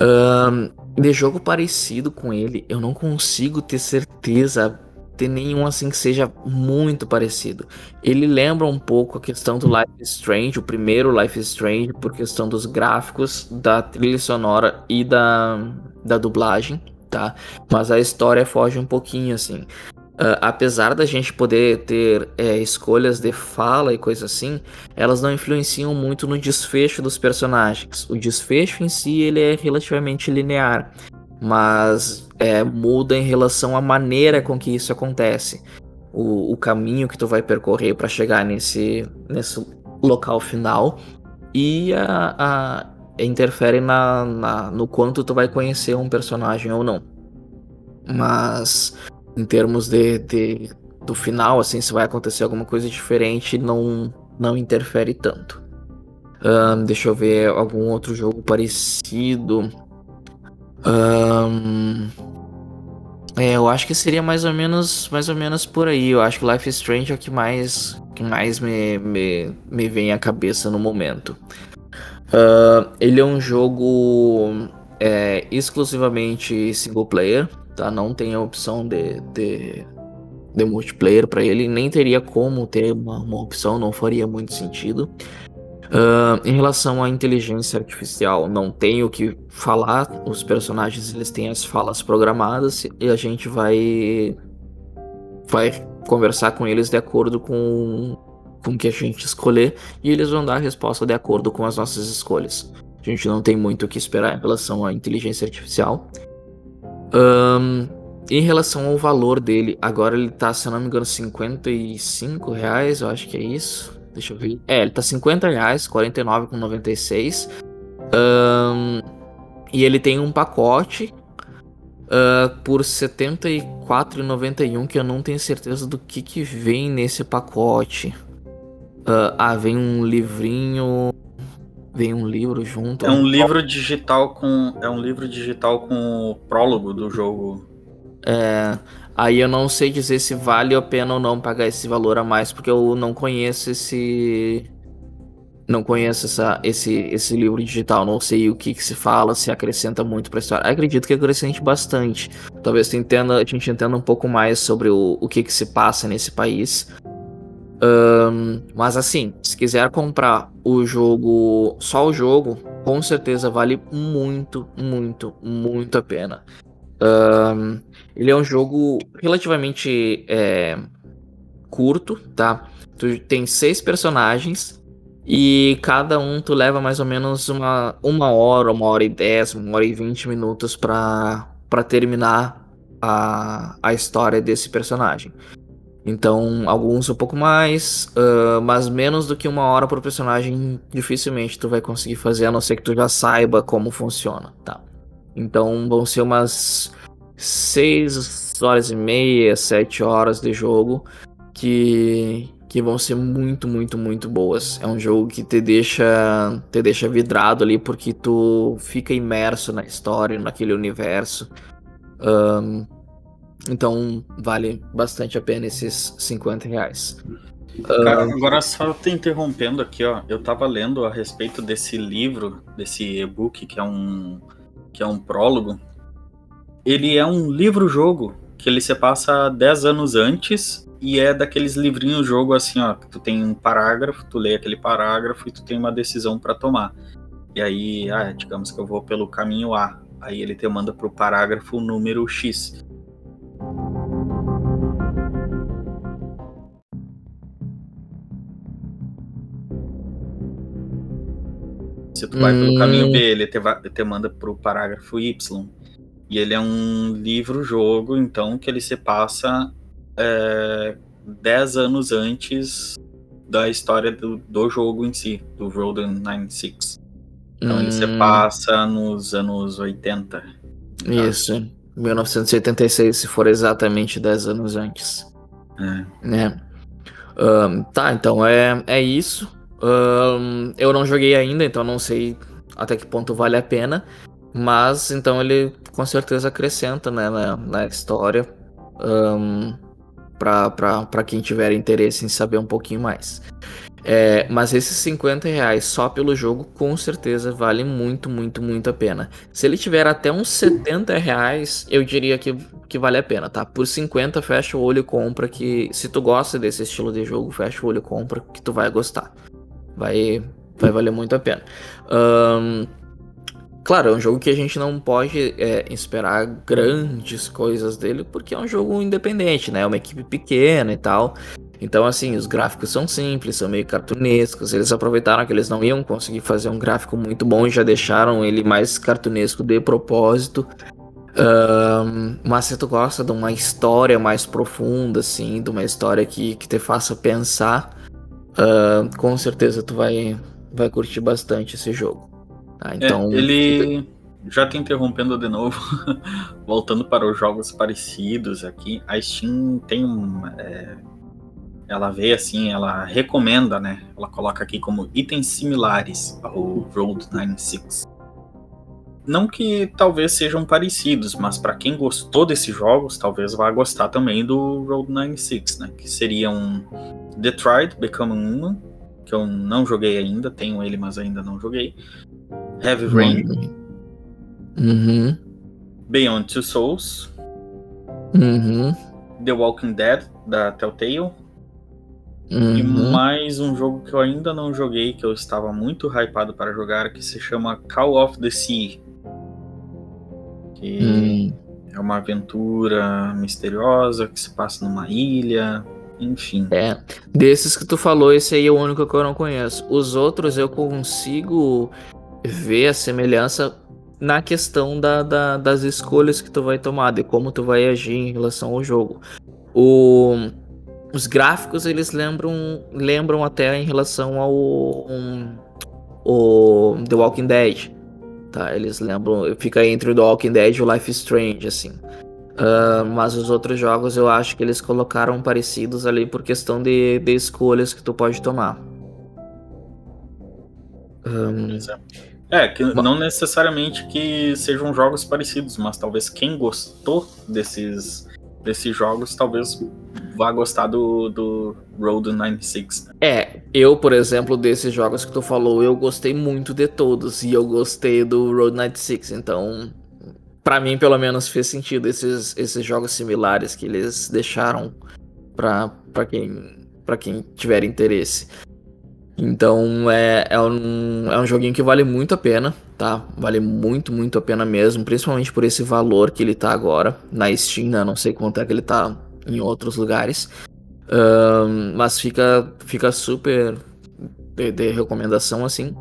S1: Um, de jogo parecido com ele, eu não consigo ter certeza ter nenhum assim que seja muito parecido. Ele lembra um pouco a questão do Life is Strange, o primeiro Life is Strange, por questão dos gráficos, da trilha sonora e da, da dublagem, tá? Mas a história foge um pouquinho assim. Uh, apesar da gente poder ter é, escolhas de fala e coisa assim, elas não influenciam muito no desfecho dos personagens. O desfecho em si ele é relativamente linear mas é, muda em relação à maneira com que isso acontece. O, o caminho que tu vai percorrer para chegar nesse, nesse local final e a, a interfere na, na, no quanto tu vai conhecer um personagem ou não. Mas em termos de, de, do final, assim, se vai acontecer alguma coisa diferente, não, não interfere tanto. Um, deixa eu ver algum outro jogo parecido. Um, é, eu acho que seria mais ou menos, mais ou menos por aí. Eu acho que Life is Strange é o que mais, que mais me, me, me vem à cabeça no momento. Uh, ele é um jogo é, exclusivamente single player, tá? Não tem a opção de, de, de multiplayer para ele, nem teria como ter uma, uma opção, não faria muito sentido. Uh, em relação à inteligência artificial, não tenho o que falar. Os personagens eles têm as falas programadas e a gente vai vai conversar com eles de acordo com com que a gente escolher e eles vão dar a resposta de acordo com as nossas escolhas. A gente não tem muito o que esperar em relação à inteligência artificial. Um, em relação ao valor dele, agora ele tá, se eu não me engano, 55 reais, eu acho que é isso. Deixa eu ver. É, ele tá 50 reais, 49,96. Um, e ele tem um pacote uh, por 74,91 que eu não tenho certeza do que, que vem nesse pacote. Uh, ah, vem um livrinho. Vem um livro junto.
S2: É um livro digital com. É um livro digital com o prólogo do jogo.
S1: É. Aí eu não sei dizer se vale a pena ou não pagar esse valor a mais, porque eu não conheço esse. Não conheço essa, esse, esse livro digital, não sei o que, que se fala, se acrescenta muito pra história. Acredito que acrescente bastante. Talvez entenda, a gente entenda um pouco mais sobre o, o que, que se passa nesse país. Um, mas assim, se quiser comprar o jogo, só o jogo, com certeza vale muito, muito, muito a pena. Um, ele é um jogo relativamente é, curto, tá? Tu tem seis personagens e cada um tu leva mais ou menos uma, uma hora, uma hora e dez, uma hora e vinte minutos pra terminar a, a história desse personagem. Então, alguns um pouco mais, uh, mas menos do que uma hora por personagem, dificilmente tu vai conseguir fazer, a não ser que tu já saiba como funciona, tá? Então vão ser umas 6 horas e meia, 7 horas de jogo que, que vão ser muito, muito, muito boas. É um jogo que te deixa, te deixa vidrado ali porque tu fica imerso na história, naquele universo. Um, então vale bastante a pena esses 50 reais.
S2: Cara, agora só te interrompendo aqui, ó. Eu tava lendo a respeito desse livro, desse e-book, que é um que é um prólogo, ele é um livro-jogo que ele se passa 10 anos antes e é daqueles livrinhos jogo assim, ó, que tu tem um parágrafo, tu lê aquele parágrafo e tu tem uma decisão para tomar. E aí, ah, digamos que eu vou pelo caminho A. Aí ele te manda pro parágrafo número X. tu vai hum. pelo caminho B, ele te, te manda pro parágrafo Y. E ele é um livro-jogo, então, que ele se passa é, 10 anos antes da história do, do jogo em si, do Road 96. Então hum. ele se hum. passa nos anos 80.
S1: Isso, 1986, se for exatamente 10 anos antes. É. Né? Um, tá, então é, é isso. Um, eu não joguei ainda, então não sei até que ponto vale a pena. Mas então ele com certeza acrescenta né, na, na história. Um, para quem tiver interesse em saber um pouquinho mais. É, mas esses 50 reais só pelo jogo, com certeza vale muito, muito, muito a pena. Se ele tiver até uns 70 reais, eu diria que, que vale a pena, tá? Por 50, fecha o olho e compra, que se tu gosta desse estilo de jogo, fecha o olho e compra, que tu vai gostar. Vai, vai valer muito a pena. Um, Claro, é um jogo que a gente não pode é, esperar grandes coisas dele, porque é um jogo independente, né? É uma equipe pequena e tal. Então, assim, os gráficos são simples, são meio cartunescos. Eles aproveitaram que eles não iam conseguir fazer um gráfico muito bom e já deixaram ele mais cartunesco de propósito. Um, mas se tu gosta de uma história mais profunda, assim, de uma história que, que te faça pensar, uh, com certeza tu vai, vai curtir bastante esse jogo.
S2: Tá, então, é, ele já te interrompendo de novo, (laughs) voltando para os jogos parecidos aqui, a Steam tem um. É, ela vê assim, ela recomenda, né? Ela coloca aqui como itens similares ao Road 96. Não que talvez sejam parecidos, mas para quem gostou desses jogos, talvez vá gostar também do Road 96, né? Que seria um Detroit Become Human, que eu não joguei ainda, tenho ele, mas ainda não joguei. Heavy Rain.
S1: Uhum.
S2: Beyond Two Souls.
S1: Uhum.
S2: The Walking Dead, da Telltale.
S1: Uhum.
S2: E mais um jogo que eu ainda não joguei, que eu estava muito hypado para jogar, que se chama Call of the Sea. Que uhum. é uma aventura misteriosa que se passa numa ilha. Enfim.
S1: É. Desses que tu falou, esse aí é o único que eu não conheço. Os outros eu consigo ver a semelhança na questão da, da, das escolhas que tu vai tomar, de como tu vai agir em relação ao jogo. O, os gráficos eles lembram, lembram até em relação ao um, o The Walking Dead. Tá, eles lembram, fica entre o The Walking Dead e o Life is Strange, assim. Uh, mas os outros jogos eu acho que eles colocaram parecidos ali por questão de, de escolhas que tu pode tomar.
S2: Um, é, que não necessariamente que sejam jogos parecidos, mas talvez quem gostou desses, desses jogos talvez vá gostar do, do Road 96. Né?
S1: É, eu, por exemplo, desses jogos que tu falou, eu gostei muito de todos e eu gostei do Road 96, então para mim pelo menos fez sentido esses, esses jogos similares que eles deixaram para quem para quem tiver interesse. Então é, é, um, é um joguinho que vale muito a pena, tá? Vale muito, muito a pena mesmo, principalmente por esse valor que ele tá agora na Steam, né? Não sei quanto é que ele tá em outros lugares. Um, mas fica, fica super de, de, recomendação assim.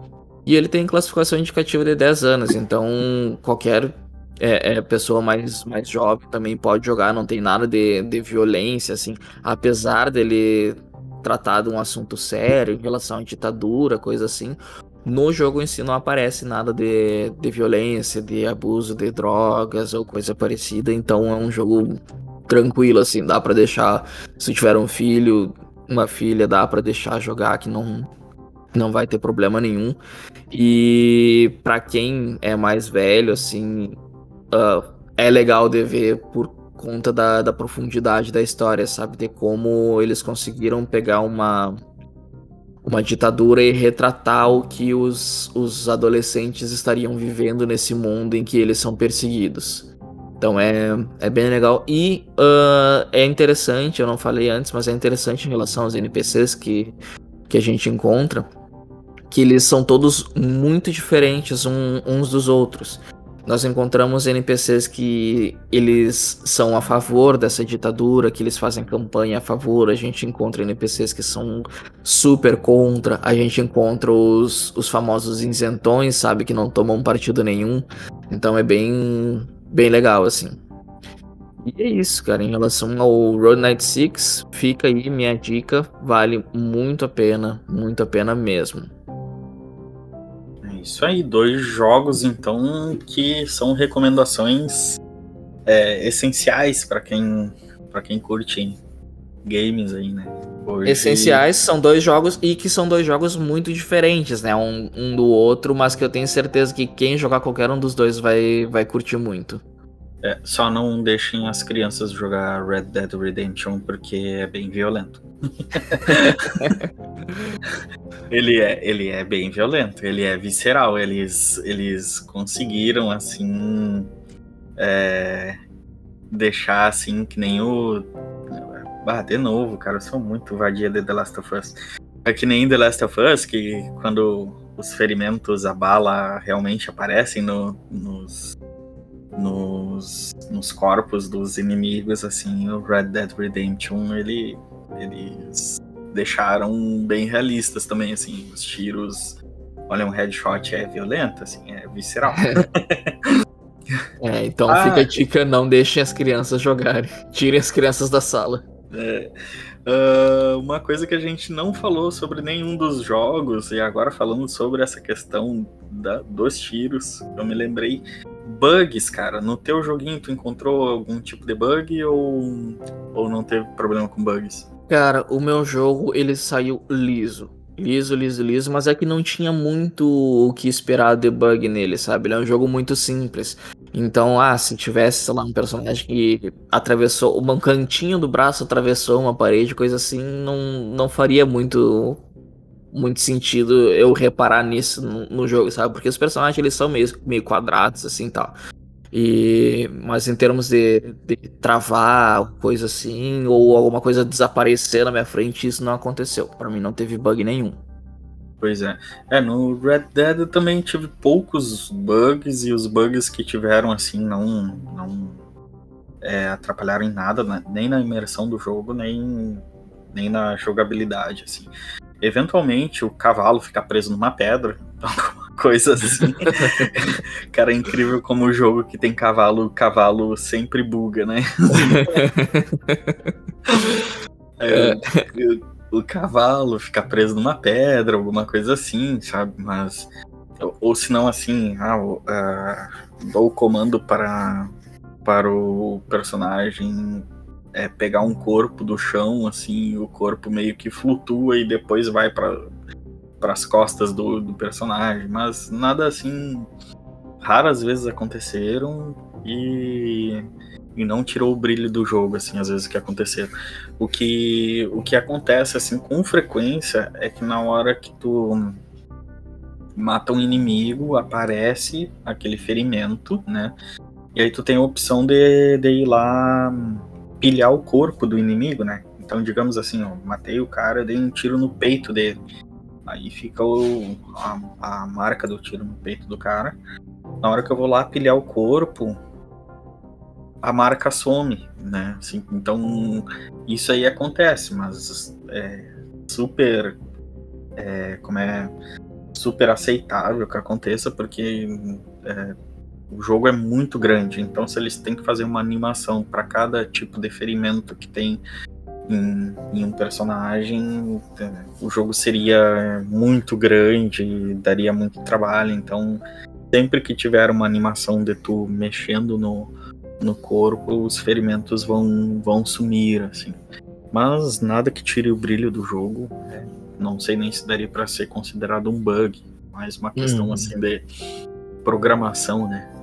S1: E ele tem classificação indicativa de 10 anos, então qualquer é, é, pessoa mais, mais jovem também pode jogar, não tem nada de, de violência, assim. Apesar dele tratar de um assunto sério em relação à ditadura, coisa assim. No jogo em si não aparece nada de, de violência, de abuso de drogas ou coisa parecida, então é um jogo tranquilo, assim, dá para deixar, se tiver um filho, uma filha, dá para deixar jogar que não, não vai ter problema nenhum. E para quem é mais velho, assim, uh, é legal de ver por conta da, da profundidade da história, sabe? De como eles conseguiram pegar uma, uma ditadura e retratar o que os, os adolescentes estariam vivendo nesse mundo em que eles são perseguidos. Então é, é bem legal. E uh, é interessante, eu não falei antes, mas é interessante em relação aos NPCs que, que a gente encontra, que eles são todos muito diferentes um, uns dos outros. Nós encontramos NPCs que eles são a favor dessa ditadura, que eles fazem campanha a favor, a gente encontra NPCs que são super contra, a gente encontra os, os famosos isentões, sabe, que não tomam partido nenhum. Então é bem, bem legal, assim. E é isso, cara. Em relação ao Road Night 6, fica aí minha dica. Vale muito a pena, muito a pena mesmo.
S2: Isso aí, dois jogos então que são recomendações é, essenciais para quem para quem curte games aí, né?
S1: Hoje... Essenciais são dois jogos e que são dois jogos muito diferentes, né? Um, um do outro, mas que eu tenho certeza que quem jogar qualquer um dos dois vai, vai curtir muito.
S2: É, só não deixem as crianças jogar Red Dead Redemption porque é bem violento. (laughs) ele, é, ele é bem violento, ele é visceral. Eles, eles conseguiram, assim, é, deixar assim que nem o. Ah, de novo, cara, eu sou muito vadia de The Last of Us. É que nem The Last of Us, que quando os ferimentos, a bala realmente aparecem no, nos, nos, nos corpos dos inimigos, assim, o Red Dead Redemption, ele, eles deixaram bem realistas também, assim, os tiros. Olha, um headshot é violento, assim, é visceral. (laughs)
S1: é, então ah, fica a dica, não deixem as crianças jogarem. (laughs) Tirem as crianças da sala.
S2: É. Uh, uma coisa que a gente não falou sobre nenhum dos jogos, e agora falando sobre essa questão da, dos tiros, eu me lembrei bugs, cara. No teu joguinho, tu encontrou algum tipo de bug ou, ou não teve problema com bugs?
S1: Cara, o meu jogo ele saiu liso. Liso, liso, liso, mas é que não tinha muito o que esperar de bug nele, sabe? Ele é um jogo muito simples. Então, ah, se tivesse, sei lá, um personagem que atravessou, um cantinho do braço atravessou uma parede, coisa assim, não, não faria muito muito sentido eu reparar nisso no, no, jogo, sabe? Porque os personagens eles são meio, meio quadrados, assim tal. E, mas em termos de, de travar, coisa assim, ou alguma coisa desaparecer na minha frente, isso não aconteceu. Para mim não teve bug nenhum.
S2: Pois é. É, no Red Dead eu também tive poucos bugs e os bugs que tiveram assim não, não é, atrapalharam em nada, né? nem na imersão do jogo, nem, nem na jogabilidade. Assim eventualmente o cavalo fica preso numa pedra, (laughs) alguma coisa assim. (laughs) Cara, é incrível como o jogo que tem cavalo, o cavalo sempre buga, né? (laughs) é, o, o, cavalo fica preso numa pedra, alguma coisa assim, sabe? Mas. Ou, ou se não assim, ah, uh, dou o comando para, para o personagem é, pegar um corpo do chão, assim, o corpo meio que flutua e depois vai para as costas do, do personagem. Mas nada assim. Raras vezes aconteceram e, e não tirou o brilho do jogo, assim, às vezes que aconteceram. O que, o que acontece, assim, com frequência é que na hora que tu mata um inimigo, aparece aquele ferimento, né? E aí tu tem a opção de, de ir lá pilhar o corpo do inimigo, né? Então, digamos assim, eu matei o cara, dei um tiro no peito dele. Aí fica o, a, a, marca do tiro no peito do cara. Na hora que eu vou lá pilhar o corpo, a marca some, né? Assim, então, isso aí acontece, mas é super. É, como é. Super aceitável que aconteça, porque é, o jogo é muito grande, então se eles têm que fazer uma animação para cada tipo de ferimento que tem em, em, um personagem, o jogo seria muito grande, daria muito trabalho, então sempre que tiver uma animação de tu mexendo no, no corpo, os ferimentos vão, vão sumir, assim. Mas nada que tire o brilho do jogo, não sei nem se daria para ser considerado um bug, mas uma questão hum. assim de programação, né?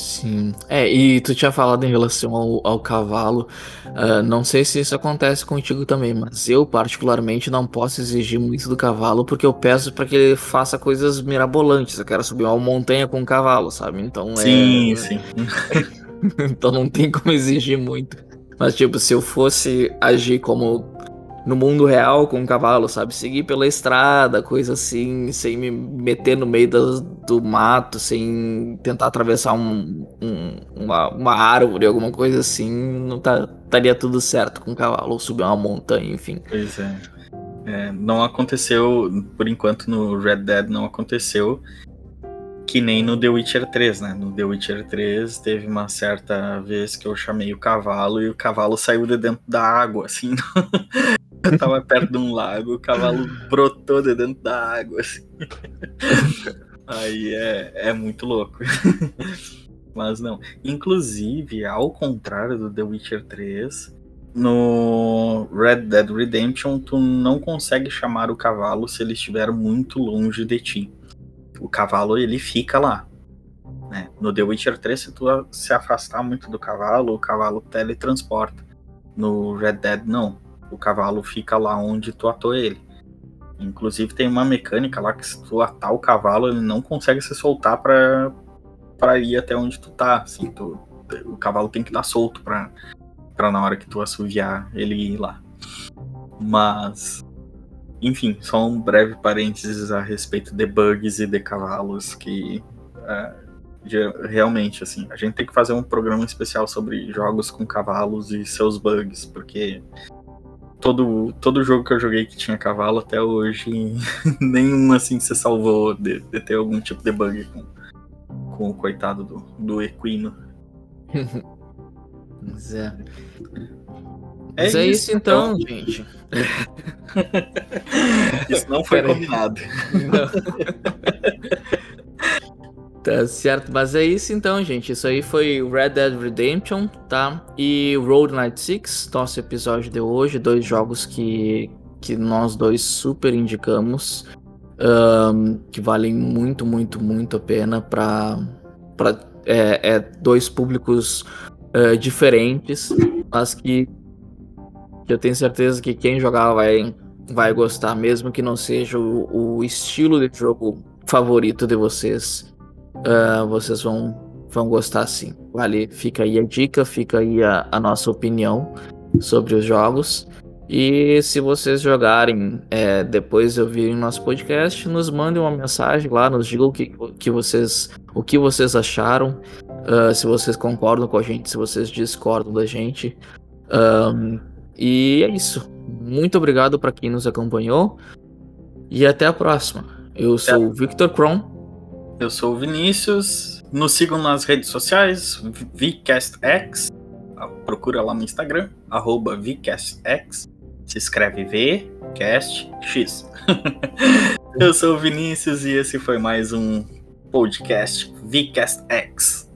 S1: Sim. É, e tu tinha falado em relação ao, ao cavalo. Uh, não sei se isso acontece contigo também, mas eu, particularmente, não posso exigir muito do cavalo porque eu peço para que ele faça coisas mirabolantes. Eu quero subir uma montanha com um cavalo, sabe? Então
S2: sim, é. Sim, (laughs)
S1: então não tem como exigir muito. Mas, tipo, se eu fosse agir como no mundo real com o cavalo, sabe? Seguir pela estrada, coisa assim, sem me meter no meio do, do mato, sem tentar atravessar um, um, uma, uma árvore, alguma coisa assim, não tá, estaria tudo certo com o cavalo, ou subir uma montanha, enfim.
S2: Pois é. é. Não aconteceu, por enquanto no Red Dead não aconteceu, que nem no The Witcher 3, né? No The Witcher 3 teve uma certa vez que eu chamei o cavalo e o cavalo saiu de dentro da água, assim. (laughs) tava perto de um lago, o cavalo brotou de dentro da água, assim. Aí é, é muito louco. Mas não. Inclusive, ao contrário do The Witcher 3, no Red Dead Redemption, tu não consegue chamar o cavalo se ele estiver muito longe de ti o cavalo ele fica lá. Né? No The Witcher 3, se tu se afastar muito do cavalo, o cavalo teletransporta. No Red Dead, não. O cavalo fica lá onde tu atou ele. Inclusive tem uma mecânica lá que se tu atar o cavalo, ele não consegue se soltar pra, pra ir até onde tu tá. Assim, tu, o cavalo tem que estar solto pra, pra na hora que tu assoviar ele ir lá. Mas enfim, só um breve parênteses a respeito de bugs e de cavalos que uh, realmente assim a gente tem que fazer um programa especial sobre jogos com cavalos e seus bugs porque todo todo jogo que eu joguei que tinha cavalo até hoje (laughs) nenhum assim se salvou de, de, ter algum tipo de bug com, com o coitado do, do equino. (laughs)
S1: Mas é. É Mas é isso, então, então, gente. (laughs)
S2: isso não foi combinado. Não.
S1: Tá certo, mas é isso então, gente. Isso aí foi Red Dead Redemption, tá? E Road Night 6, nosso episódio de hoje. Dois jogos que, que nós dois super indicamos. Um, que valem muito, muito, muito a pena para é, é, dois públicos uh, diferentes, mas que que eu tenho certeza que quem jogar vai, vai gostar, mesmo que não seja o, o estilo de jogo favorito de vocês. Uh, vocês vão, vão gostar sim. Vale, fica aí a dica, fica aí a, a nossa opinião sobre os jogos. E se vocês jogarem é, depois de ouvirem nosso podcast, nos mandem uma mensagem lá, nos digam o que, que vocês, o que vocês acharam, uh, se vocês concordam com a gente, se vocês discordam da gente. Um, e é isso. Muito obrigado para quem nos acompanhou. E até a próxima. Eu sou o Victor Kron.
S2: Eu sou o Vinícius. Nos sigam nas redes sociais, VCastX. Procura lá no Instagram, arroba VCastX. Se escreve V, Cast, X. (laughs) Eu sou o Vinícius e esse foi mais um podcast VCastX.